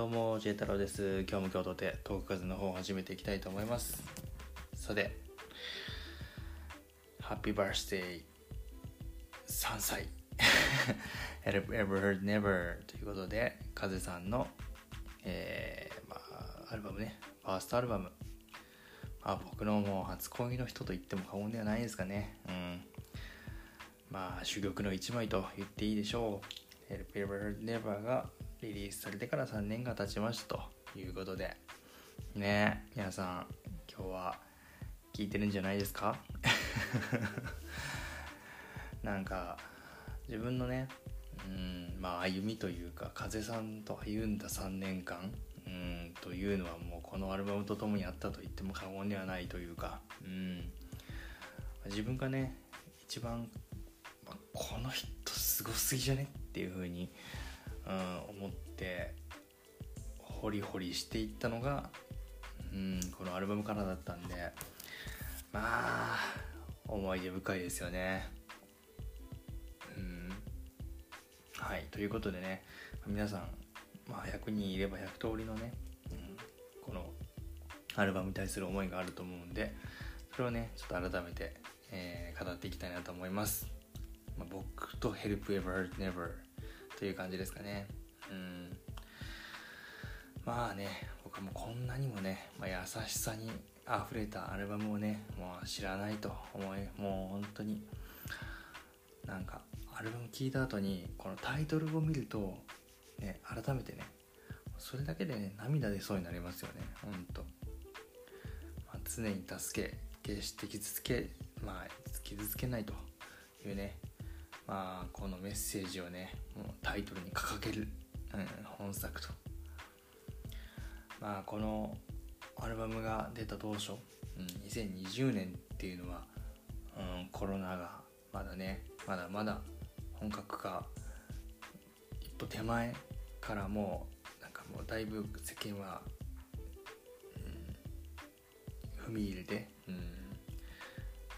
どうも、ジェイ太郎です。今日も今日とてトークカズの方を始めていきたいと思います。さて、ハッピーバースデー3歳 Ever Heard Never ということで、カズさんの、えーまあ、アルバムね、ファーストアルバム。まあ、僕のもう初恋の人と言っても過言ではないですかね。うん。まあ、珠玉の一枚と言っていいでしょう。Help Ever Heard Never がリリースされてから3年が経ちましたということで。ね、皆さん、今日は聞いてるんじゃないですか？なんか、自分のね、うん、まあ歩みというか、風さんと歩んだ3年間、うん、というのはもうこのアルバムとともにあったと言っても過言ではないというか、うん、自分がね、一番まあこの人すごすぎじゃね？っていう風に、うん、思ってホリホリしていったのが、うん、このアルバムからだったんでまあ思い出深いですよね。うん、はいということでね皆さん、まあ、100人いれば100通りのね、うん、このアルバムに対する思いがあると思うんでそれをねちょっと改めて、えー語っていきたいなと思います。ま、僕と Help Ever Never という感じですかね。うん。まあね、僕もこんなにもね、まあ、優しさに溢れたアルバムをね、もう知らないと思い、もう本当に、なんか、アルバム聴いた後に、このタイトルを見ると、ね、改めてね、それだけでね、涙出そうになりますよね、ほんと。まあ、常に助け、決して傷つけ、まあ、傷つけないというね、まあ、このメッセージをね、もうタイトルに掲げる、うん、本作と。まあ、このアルバムが出た当初、うん、2020年っていうのは、うん、コロナがまだね、まだまだ本格化一歩手前からもう、なんかもうだいぶ世間は、うん、踏み入れて、うん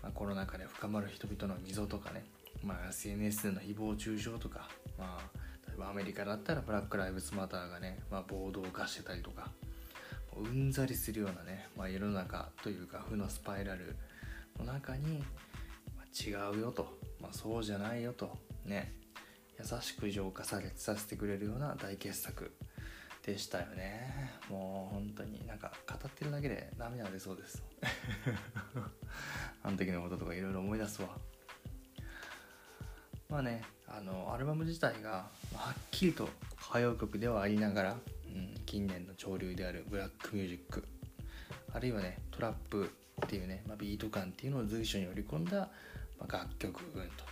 まあ、コロナ禍で深まる人々の溝とかね、まあ、SNS での誹謗中傷とか、まあ、例えばアメリカだったらブラック・ライブズ・マターがね、まあ、暴動化してたりとかうんざりするようなね、まあ、世の中というか負のスパイラルの中に、まあ、違うよと、まあ、そうじゃないよとね優しく浄化されさせてくれるような大傑作でしたよね。もう本当になんか語ってるだけで涙が出そうです。あの時のこととかいろいろ思い出すわまあねあのアルバム自体がはっきりと歌謡曲ではありながら、うん、近年の潮流であるブラックミュージックあるいはねトラップっていうね、まあ、ビート感っていうのを随所に織り込んだ、まあ、楽曲群と。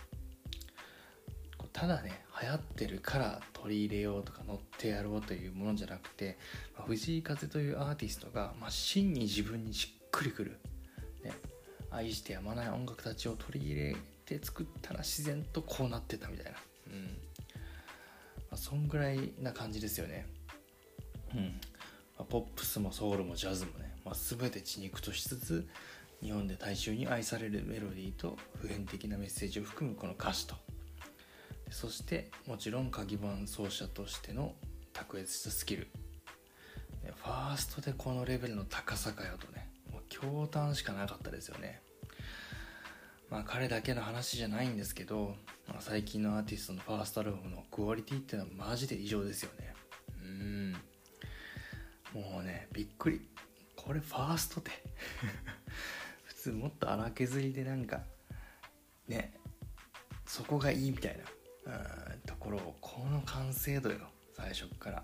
ただね流行ってるから取り入れようとか乗ってやろうというものじゃなくて、まあ、藤井風というアーティストが、まあ、真に自分にしっくりくる、ね、愛してやまない音楽たちを取り入れて作ったら自然とこうなってたみたいな、うん。まあ、そんぐらいな感じですよね、うん。まあ、ポップスもソウルもジャズもね、まあ、全て血肉としつつ日本で大衆に愛されるメロディーと普遍的なメッセージを含むこの歌詞と。そしてもちろん鍵盤奏者としての卓越したスキル。ファーストでこのレベルの高さかよとねもう驚嘆しかなかったですよねまあ彼だけの話じゃないんですけど、まあ、最近のアーティストのファーストアルバムのクオリティっていうのはマジで異常ですよね。うん。もうねびっくり。これファーストって。普通もっと荒削りでなんかねそこがいいみたいなうんところをこの完成度よ。最初から。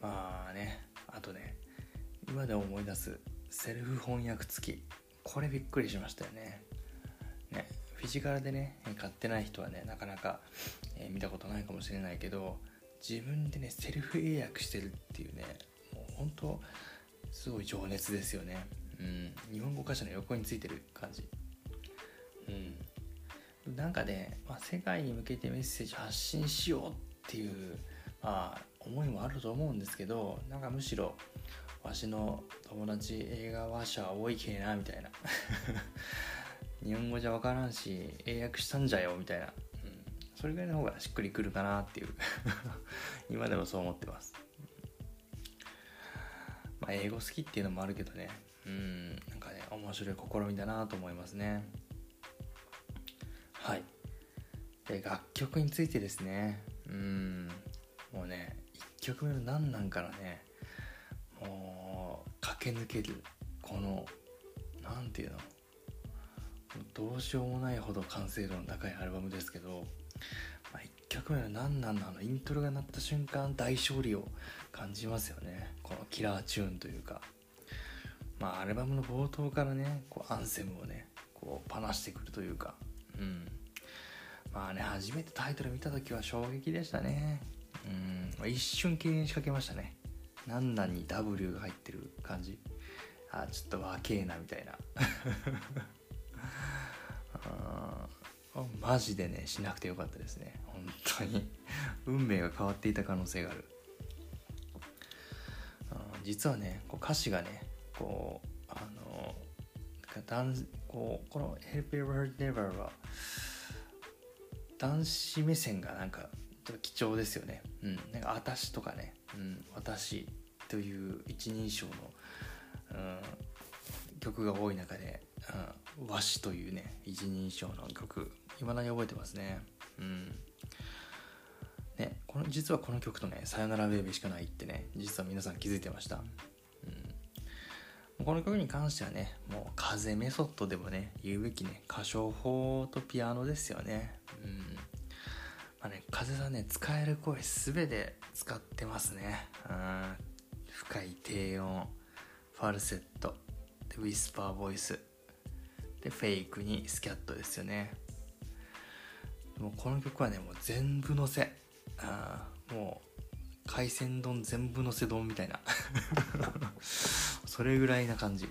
うん。まあねあとね今で思い出すセルフ翻訳付き。これびっくりしましたよね。ねフィジカルでね買ってない人はねなかなか、えー見たことないかもしれないけど自分でねセルフ英訳してるっていうねもう本当すごい情熱ですよね。うん日本語歌詞の横についてる感じ。うん。なんかね、まあ、世界に向けてメッセージ発信しようっていう、まあ、思いもあると思うんですけどなんかむしろわしの友達映画話者多いけえなみたいな。日本語じゃ分からんし英訳したんじゃよみたいな、うん、それぐらいの方がしっくりくるかなっていう。今でもそう思ってます。まあ英語好きっていうのもあるけどね。うん。なんかね面白い試みだなと思いますね。はい。で楽曲についてですね。うん。もうね1曲目の何なんからね駆け抜ける。この何て言うの？どうしようもないほど完成度の高いアルバムですけど、まあ、1曲目の何なんのあの？イントロが鳴った瞬間大勝利を感じますよね。このキラーチューンというか。まあアルバムの冒頭からねこうアンセムをねこうパナしてくるというか。うん。まあね初めてタイトル見た時は衝撃でしたね。うん。一瞬敬遠しかけましたね。何なんに W が入ってる感じ？あちょっと若えなみたいな。あマジでねしなくてよかったですね。本当に。運命が変わっていた可能性がある。あ実はねこう歌詞がねこうあのこうこの「Help Ever Never」は男子目線がなんかちょっと貴重ですよね。うん。なんか、私とかね、うん、私という一人称の、うん、曲が多い中で、うん、和紙というね、一人称の曲、いまだに覚えてますね。うん。ね、この実はこの曲とね「さよならベイビー」しかないってね実は皆さん気づいてました、うん、この曲に関してはねもう風メソッドでもね言うべきね歌唱法とピアノですよねうんまあね風さんね使える声全て使ってますね。うん。深い低音ファルセット。でウィスパーボイス。でフェイクにスキャットですよね。もうこの曲はねもう全部のせ。あもう海鮮丼全部のせ丼みたいな。それぐらいな感じ。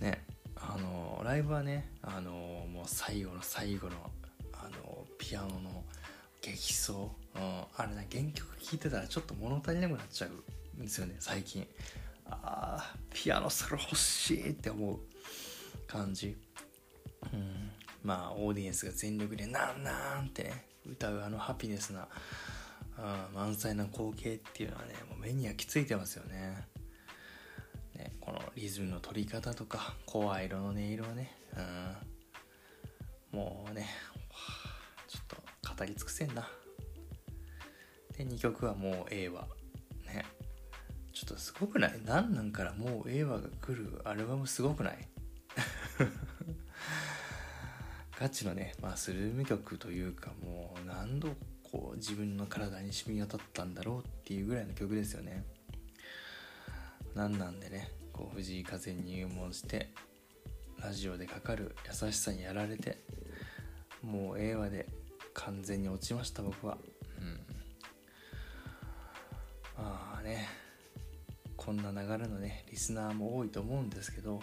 ね。あのライブはねあのもう最後の最後のピアノの激走、うん、あれね原曲聴いてたらちょっと物足りなくなっちゃうんですよね最近。あピアノソロ欲しいって思う感じ。うん。まあオーディエンスが全力で「なんなん」ってね歌うあのハピネスな、うん、満載な光景っていうのはねもう目に焼き付いてますよね。ねこのリズムの取り方とか声色の音色はね、うん、もうねちょっと語り尽くせんな。で2曲はもう A は。ね。ちょっとすごくない？何なんからもう A 話が来る。アルバムすごくない？ガチのね、まあ、スルーム曲というかもう何度こう自分の体に染み渡ったんだろうっていうぐらいの曲ですよね。なんなんでねこう藤井風に入門してラジオでかかる優しさにやられてもう映画で完全に落ちました僕は。うん。まあねこんな流れのねリスナーも多いと思うんですけど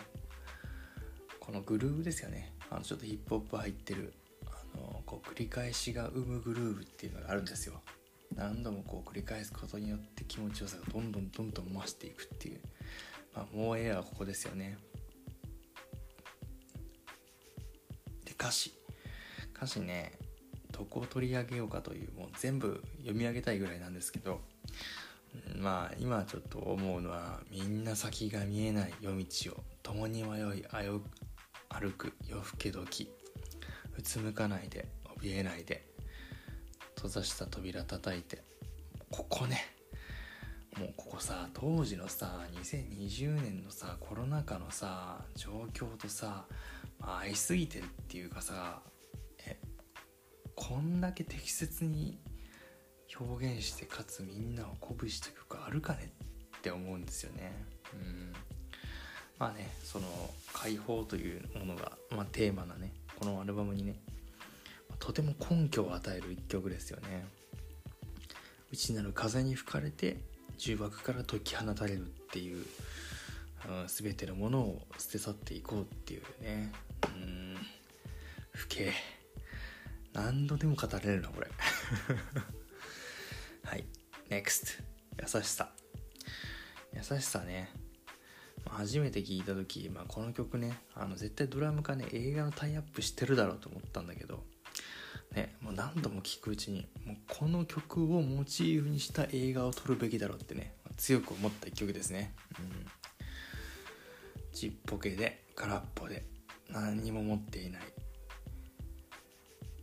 このグルーヴですよね。あのちょっとヒップホップ入ってるあのこう繰り返しが生むグルーヴっていうのがあるんですよ。何度もこう繰り返すことによって気持ちよさがどんどんどんどん増していくっていう、まあ、もうええはここですよね。で歌詞。歌詞ねどこを取り上げようかというもう全部読み上げたいぐらいなんですけどまあ今ちょっと思うのはみんな先が見えない夜道を共に迷い歩く夜更け時うつむかないで怯えないで閉ざした扉叩いてここね。もうここさ当時のさ2020年のさコロナ禍のさ状況とさ、まあ、合いすぎてるっていうかさこんだけ適切に表現してかつみんなを鼓舞した曲あるかねって思うんですよね。うん。まあねその解放というものが、まあ、テーマなねこのアルバムにねとても根拠を与える一曲ですよね。内なる風に吹かれて重箱から解き放たれるっていう、うん、全てのものを捨て去っていこうっていうね。うん。不敬。何度でも語れるなこれ。はい。NEXT 優しさ。優しさね。初めて聞いた時、まあ、この曲ねあの絶対ドラムかね映画のタイアップしてるだろうと思ったんだけどね、もう何度も聴くうちにもうこの曲をモチーフにした映画を撮るべきだろうってね強く思った一曲ですね、うん、ちっぽけで空っぽで何にも持っていない。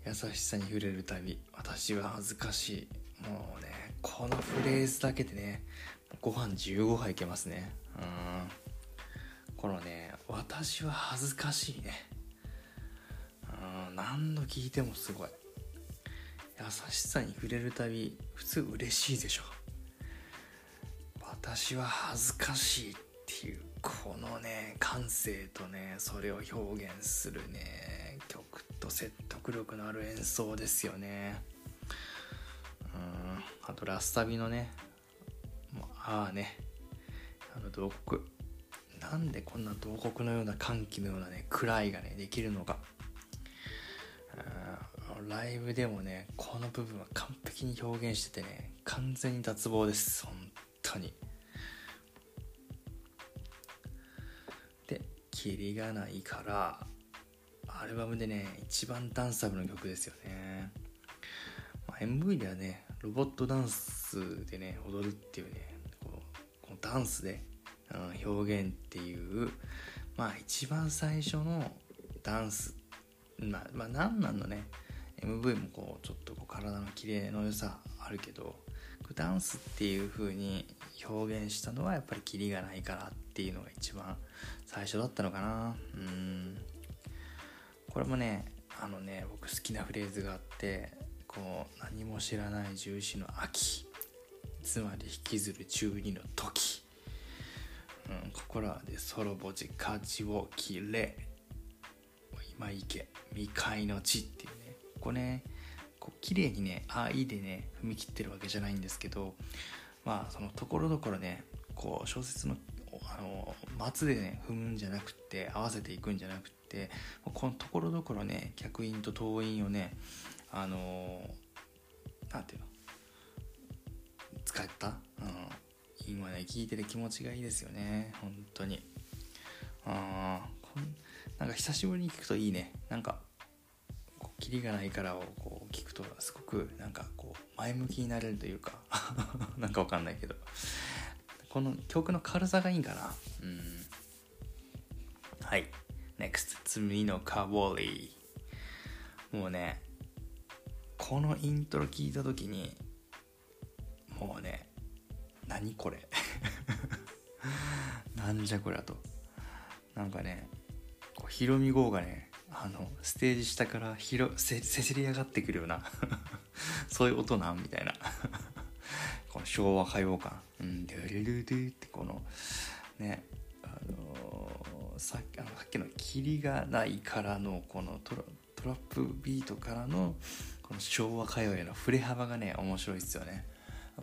優しさに触れるたび私は恥ずかしい。もうねこのフレーズだけでねご飯15杯いけますね。うん。このね私は恥ずかしいね。うん何度聞いてもすごい。優しさに触れるたび普通嬉しいでしょ。私は恥ずかしいっていうこのね感性とねそれを表現するね。曲と説得力のある演奏ですよね。うん。あとラスタビのね。ああね。あの洞窟。なんでこんな洞窟のような歓喜のようなね暗いがねできるのか。ライブでもねこの部分は完璧に表現しててね完全に脱帽です。本当に。でキリがないからアルバムでね一番ダンサブの曲ですよね、まあ、MV ではねロボットダンスでね踊るっていうねこのダンスで、うん、表現っていうまあ一番最初のダンス。まあまあ何なんのね MV もこうちょっとこう体の綺麗の良さあるけどダンスっていう風に表現したのはやっぱりキリがないからっていうのが一番最初だったのかな。うん。これもねあのね僕好きなフレーズがあってこう何も知らない重視の秋。つまり引きずる中二の時、うん、ここらでソロボジカジを切れ。今行け未開の地っていうね。ここねこう綺麗にね「あいい」でね踏み切ってるわけじゃないんですけどまあそのところどころねこう小説のあの末でね踏むんじゃなくて合わせていくんじゃなくてこのところどころね客員と党員をねあの何ていうの使った、うん、今ね聞いてて気持ちがいいですよね本当に。あこんなんか久しぶりに聞くといいね。なんかキリがないからをこう聞くとすごくなんかこう前向きになれるというか なんかわかんないけど。この曲の軽さがいいんかな。うん。はい。NEXT 次のカボーリーもうねこのイントロ聞いた時にもうね何これ。なんじゃこりゃと。なんかねこうヒロミ号がねあのステージ下からひろせせせり上がってくるような そういう音なんみたいな。昭和歌謡感うん。ドゥルルドゥってこのねあのー、さあのさっきの「霧がない」からのこのトラトラップビートからのこの昭和歌謡への振れ幅がね面白いですよね。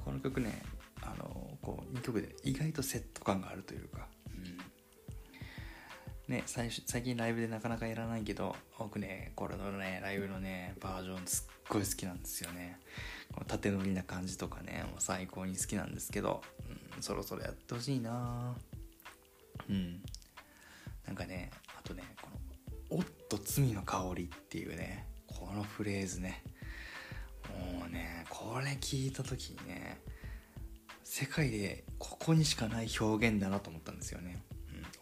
この曲ねあのこう2曲で意外とセット感があるというか、ね最最近ライブでなかなかやらないけど僕ねこれのねライブのねバージョンすっごい好きなんですよね。この縦乗りな感じとかねもう最高に好きなんですけど、うん、そろそろやってほしいな。うん。なんかねあとねこの「おっと罪の香り」っていうねこのフレーズね。もうねこれ聞いた時にね世界でここにしかない表現だなと思ったんですよね「、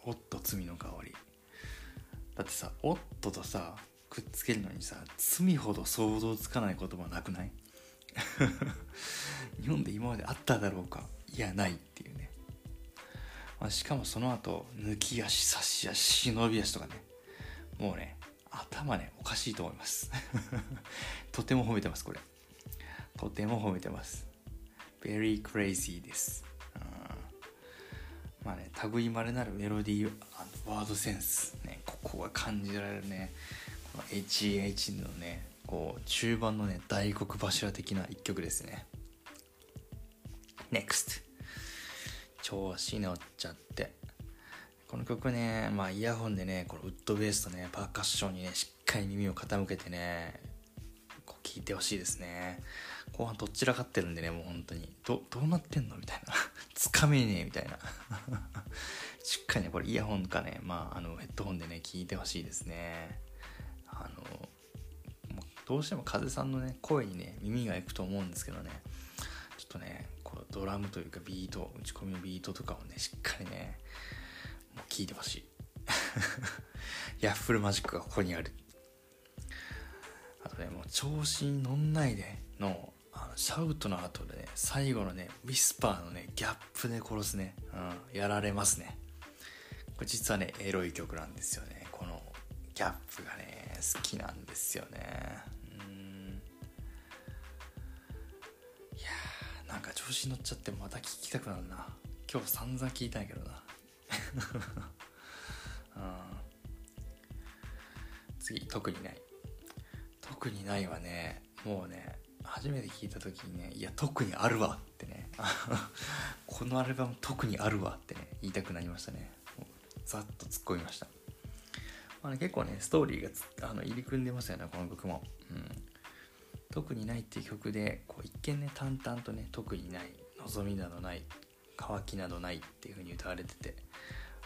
おっと罪の香り」だってさ「おっと」とさくっつけるのにさ罪ほど想像つかない言葉なくない？日本で今まであっただろうか？いやないっていうね、まあ、しかもその後抜き足差し足忍び足とかね。もうね頭ねおかしいと思います。とても褒めてますこれ。とても褒めてます。Very crazy です、まあね類まれなるメロディーワードセンス。ねここが感じられるね。この HEH のねこう中盤のね大黒柱的な一曲ですね。NEXT 調子乗っちゃって。この曲ねまあイヤホンでねこのウッドベースとねパーカッションにねしっかり耳を傾けてねこう聞いてほしいですね。後半どっちらかってるんでねもう本当に。どどうなってんの？みたいな。つかめねえみたいな。しっかりねこれイヤホンかね。まああのヘッドホンでね聞いてほしいですね。あのどうしても風さんのね声にね耳がいくと思うんですけどね。ちょっとねこのドラムというかビート打ち込みのビートとかをねしっかりねもう聞いてほしい。ヤッフルマジックがここにある。あとねもう調子に乗んないでのあのシャウトの後でね最後のねウィスパーのねギャップで殺すね、うん、やられますね。これ実はねエロい曲なんですよね。このギャップがね好きなんですよね。うん。いやーなんか調子に乗っちゃってまた聴きたくなるな。今日散々聞いたんやけどな。次特にない。特にないはねもうね初めて聞いた時にねいや特にあるわってね。このアルバム特にあるわってね言いたくなりましたね。ざっと突っ込みました。まあね、結構ねストーリーがあの入り組んでますよねこの曲も、うん、特にないっていう曲でこう一見ね淡々とね特にない望みなどない乾きなどないっていう風に歌われてて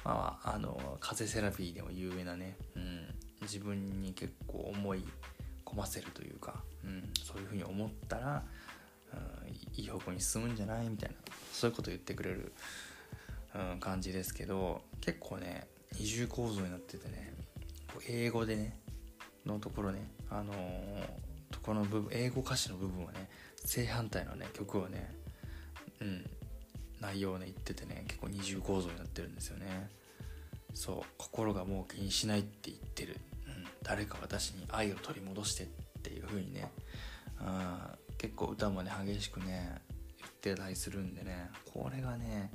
まああの風セラピーでも有名なね、うん、自分に結構思い込ませるというか、うん、そういう風に思ったら、うん、いい方向に進むんじゃないみたいなそういうことを言ってくれる、うん、感じですけど結構ね二重構造になっててね英語でねのところねあのー、とこの部分英語歌詞の部分はね正反対のね曲をねうん内容をね言っててね結構二重構造になってるんですよね。そう心がもう気にしないって言ってる、誰か私に愛を取り戻してっていう風にねあ結構歌もね激しくね言ってたりするんでねこれがね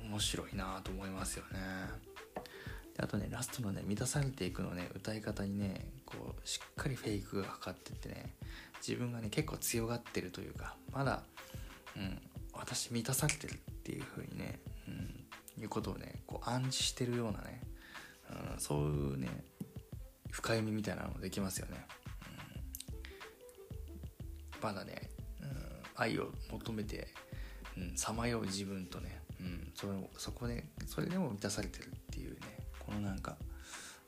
面白いなと思いますよね。であとねラストのね満たされていくのね歌い方にねこうしっかりフェイクがかかっててね自分がね結構強がってるというかまだ、うん、私満たされてるっていう風にね、うん、いうことをねこう暗示してるようなね、うん、そういうね深読みみたいなのもできますよね、うん、まだね、うん、愛を求めてさまよう自分とね、うん、それそこでそれでも満たされてるっていうねこのなんか、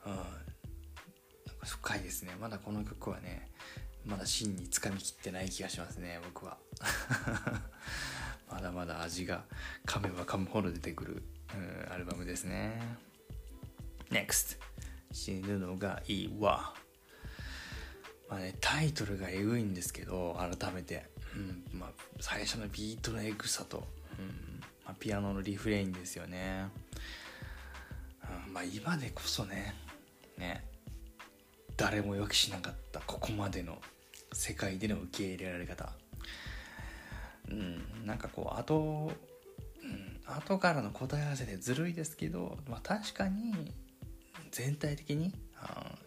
うん、なんか深いですね。まだこの曲はねまだ真につかみきってない気がしますね僕は。まだまだ味が噛めば噛むほど出てくる、うん、アルバムですね。NEXT 死ぬのがいいわ。まあねタイトルがエグいんですけど改めて、うんまあ、最初のビートのエグさと、うんまあ、ピアノのリフレインですよね。まあ今でこそね。ね。誰も予期しなかったここまでの世界での受け入れられ方。うんなんかこう後、うん、後からの答え合わせでずるいですけど、まあ、確かに全体的に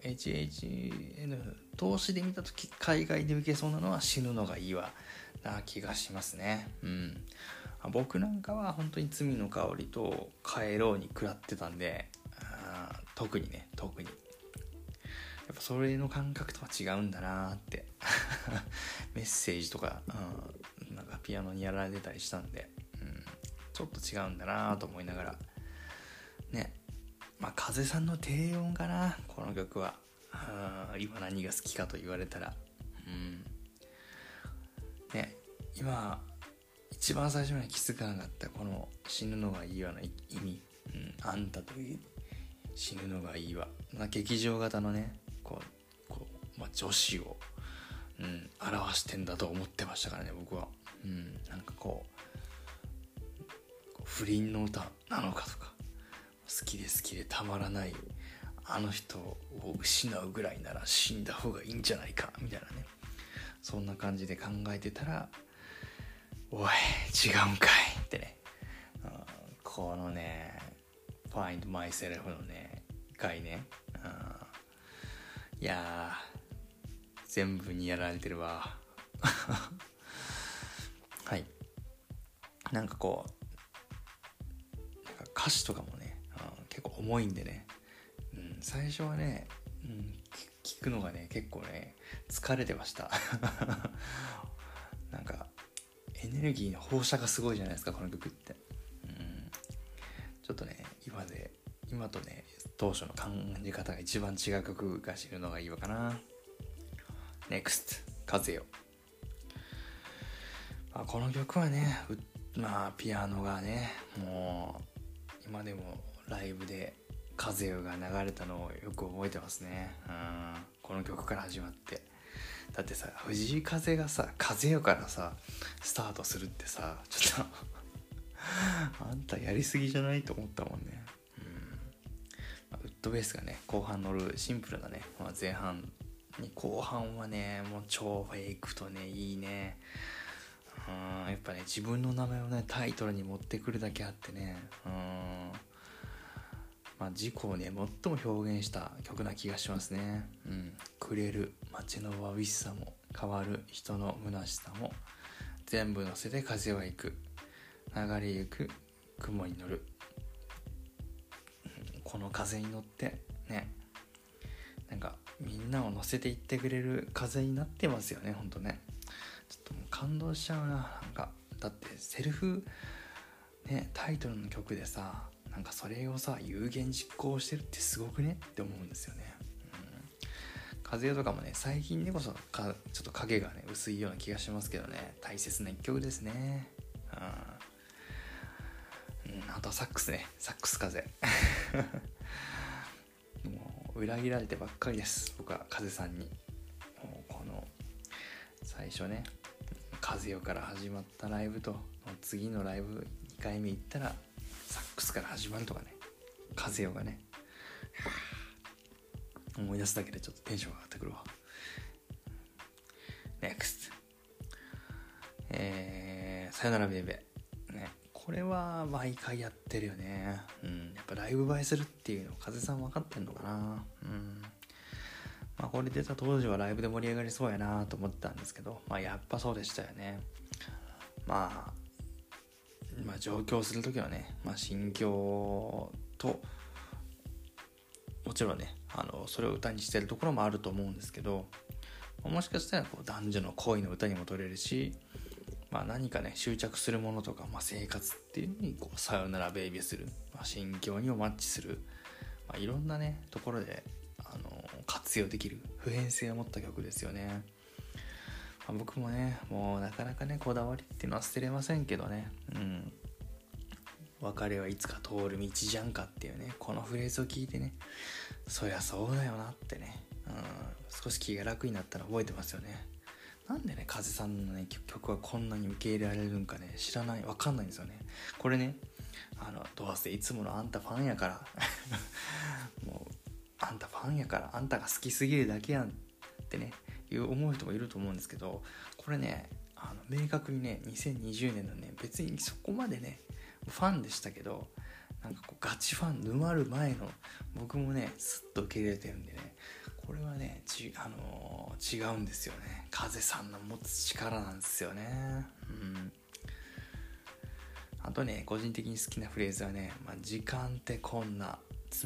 HHN 投資で見た時海外で受けそうなのは死ぬのがいいわな気がしますね。うん。僕なんかは本当に罪の香りと帰ろうに食らってたんで特にね特に。やっぱそれの感覚とは違うんだなって。メッセージとか、うん、なんかピアノにやられてたりしたんで、うん、ちょっと違うんだなと思いながらね。まあ風さんの低音かなこの曲は。今何が好きかと言われたら。うん。ね今一番最初に気づかなかったこの死ぬのがいいような意味、うん、あんたという死ぬのがいいわ、まあ、劇場型のねこうこう、まあ、女子を、うん、表してんだと思ってましたからね僕は、うん、なんかこう不倫の歌なのかとか。好きで好きでたまらないあの人を失うぐらいなら死んだ方がいいんじゃないかみたいなね。そんな感じで考えてたらおい違うんかいってね。このね find myself のね回ね、うん、いや全部にやられてるわ。はい。なんかこう歌詞とかもね、構重いんでね、うん、最初はね、うん、聞くのがね結構ね疲れてました。なんかエネルギーの放射がすごいじゃないですかこの曲って。ちょっとね今で今とね当初の感じ方が一番違う曲が知るのがいいわかな。NEXT 風よ、まあ、この曲はねまあピアノがねもう今でもライブで風よが流れたのをよく覚えてますね。うん。この曲から始まって。だってさ藤井風がさ風よからさスタートするってさちょっと あんたやりすぎじゃないと思ったもんね、ウッドベースがね後半乗るシンプルなね、まあ、前半に後半はねもう超フェイクとねいいね。うん。やっぱね自分の名前をねタイトルに持ってくるだけあってね。うん。まあ自己をね最も表現した曲な気がしますね。うん。くれる街のわびしさも変わる人の虚しさも全部乗せて風は行く。流れゆく雲に乗る。この風に乗ってね。なんかみんなを乗せていってくれる風になってますよねほんとね。ちょっともう感動しちゃうな。なんかだってセルフねタイトルの曲でさなんかそれをさ有言実行してるってすごくね？って思うんですよね、うん、風とかもね最近でこそかちょっと影がね薄いような気がしますけどね。大切な一曲ですね。うん、うん、あとはサックスね。サックス風 もう裏切られてばっかりです。僕は風さんに。もうこの最初ね風よから始まったライブと次のライブ2回目行ったらスから始まるとかね。風よがね。思い出すだけでちょっとテンション上がってくるわ。NEXT えー、さよならベイベー。ねこれは毎回やってるよね。うん。やっぱライブ映えするっていうの風さん分かってんのかな。うん。まあこれ出た当時はライブで盛り上がりそうやなと思ってたんですけどまあやっぱそうでしたよね。まあまあ、上京する時はね、まあ、心境ともちろんねあのそれを歌にしてるところもあると思うんですけどもしかしたらこう男女の恋の歌にも取れるし、まあ、何かね執着するものとか、まあ、生活っていうのにこうさよならベイビーする、まあ、心境にもマッチする、まあ、いろんなねところであの活用できる普遍性を持った曲ですよね。まあ、僕もねもうなかなかねこだわりっていうのは捨てれませんけどねうん別れはいつか通る道じゃんかっていうねこのフレーズを聞いてねそりゃそうだよなってね、うん、少し気が楽になったら覚えてますよね。なんでね風さんのね曲はこんなに受け入れられるんかね知らないわかんないんですよね。これねあのどうせいつものあんたファンやから もうあんたファンやからあんたが好きすぎるだけやんってねいう思う人もいると思うんですけどこれねあの明確にね2020年のね別にそこまでねファンでしたけどなんかこうガチファン沼る前の僕もねスッと受け入れてるんでねこれはねち、あのー、違うんですよね。風さんの持つ力なんですよね。うん。あとね個人的に好きなフレーズはね「まあ、時間ってこんな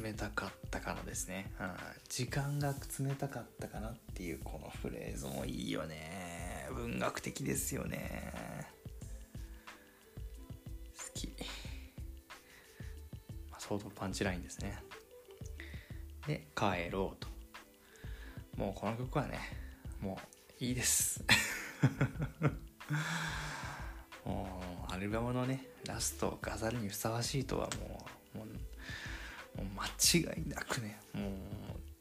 冷たかったかなですね、うん、時間が冷たかったかなっていうこのフレーズもいいよね。文学的ですよね。まあ、相当パンチラインですね。で帰ろうと。もうこの曲はねもういいです。もうアルバムのねラスト飾るにふさわしいとはもうもうもう間違いなくねもう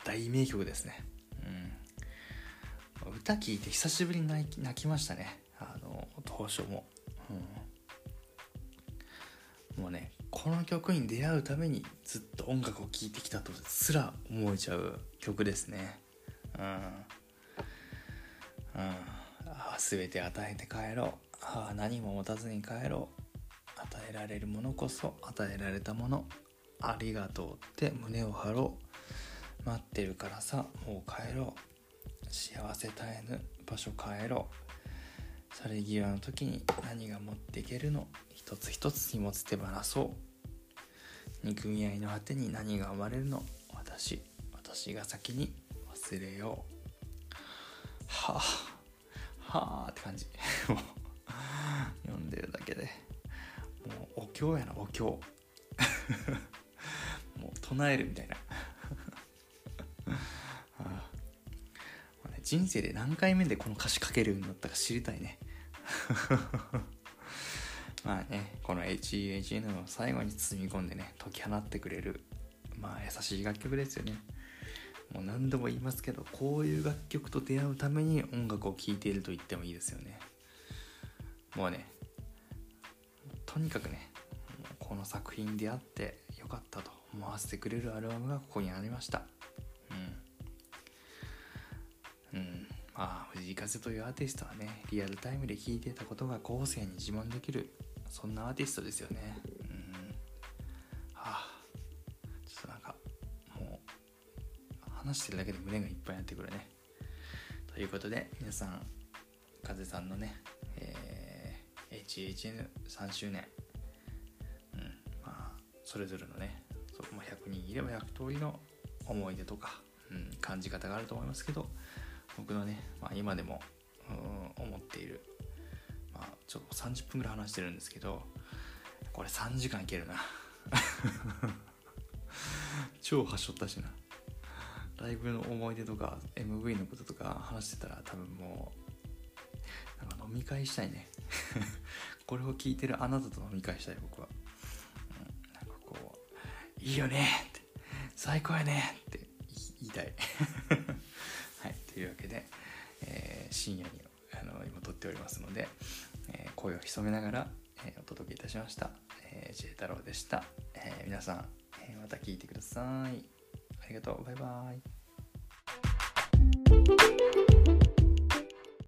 大名曲ですね。うん。歌聴いて久しぶりに泣き泣きましたね。あの当初も、うん、もうねこの曲に出会うためにずっと音楽を聴いてきたとすら思えちゃう曲ですね。うん。うん。ああ全て与えて帰ろ。うああ何も持たずに帰ろ。う与えられるものこそ与えられたもの。ありがとうって胸を張ろう。待ってるからさもう帰ろ。う幸せ絶えぬ場所帰ろ。う去り際の時に何が持っていけるの？一つ一つ荷物手放そう。憎み合いの果てに何が生まれるの？私。私が先に忘れよう。はあ。はあって感じ。も う読んでるだけで。もうお経やなお経。もう唱えるみたいな。あ。あ、ね、人生で何回目でこの歌詞書けるようになったか知りたいね。まあねこの HEHN を最後に包み込んでね解き放ってくれるまあ優しい楽曲ですよね。もう何度も言いますけどこういう楽曲と出会うために音楽を聴いていると言ってもいいですよね。もうねとにかくねこの作品であってよかったと思わせてくれるアルバムがここにありました。うん。うん。まあ藤井風というアーティストはねリアルタイムで聴いてたことが後世に自慢できるそんなアーティストですよね。うん。はあ。ちょっとなんかもう話してるだけで胸がいっぱいになってくるね。ということで皆さん風さんのね、えー、HHN3 周年うん。まあそれぞれのねそまあ、100人いれば100通りの思い出とか、うん、感じ方があると思いますけど僕のね、まあ、今でも、うん、思っている、まあ、ちょっと30分ぐらい話してるんですけどこれ3時間いけるな。超はしょったしな。ライブの思い出とか MV のこととか話してたら多分もうなんか飲み会したいね。これを聞いてるあなたと飲み会したい僕は、うん、なんかこういいよねって最高やねって言いたい。はいというわけで、えー、深夜にあの今撮っておりますので、声を潜めながら、えー、お届けいたしました、えー、J 太郎でした、えー、皆さん、えー、また聞いてください。ありがとう。バイバイ。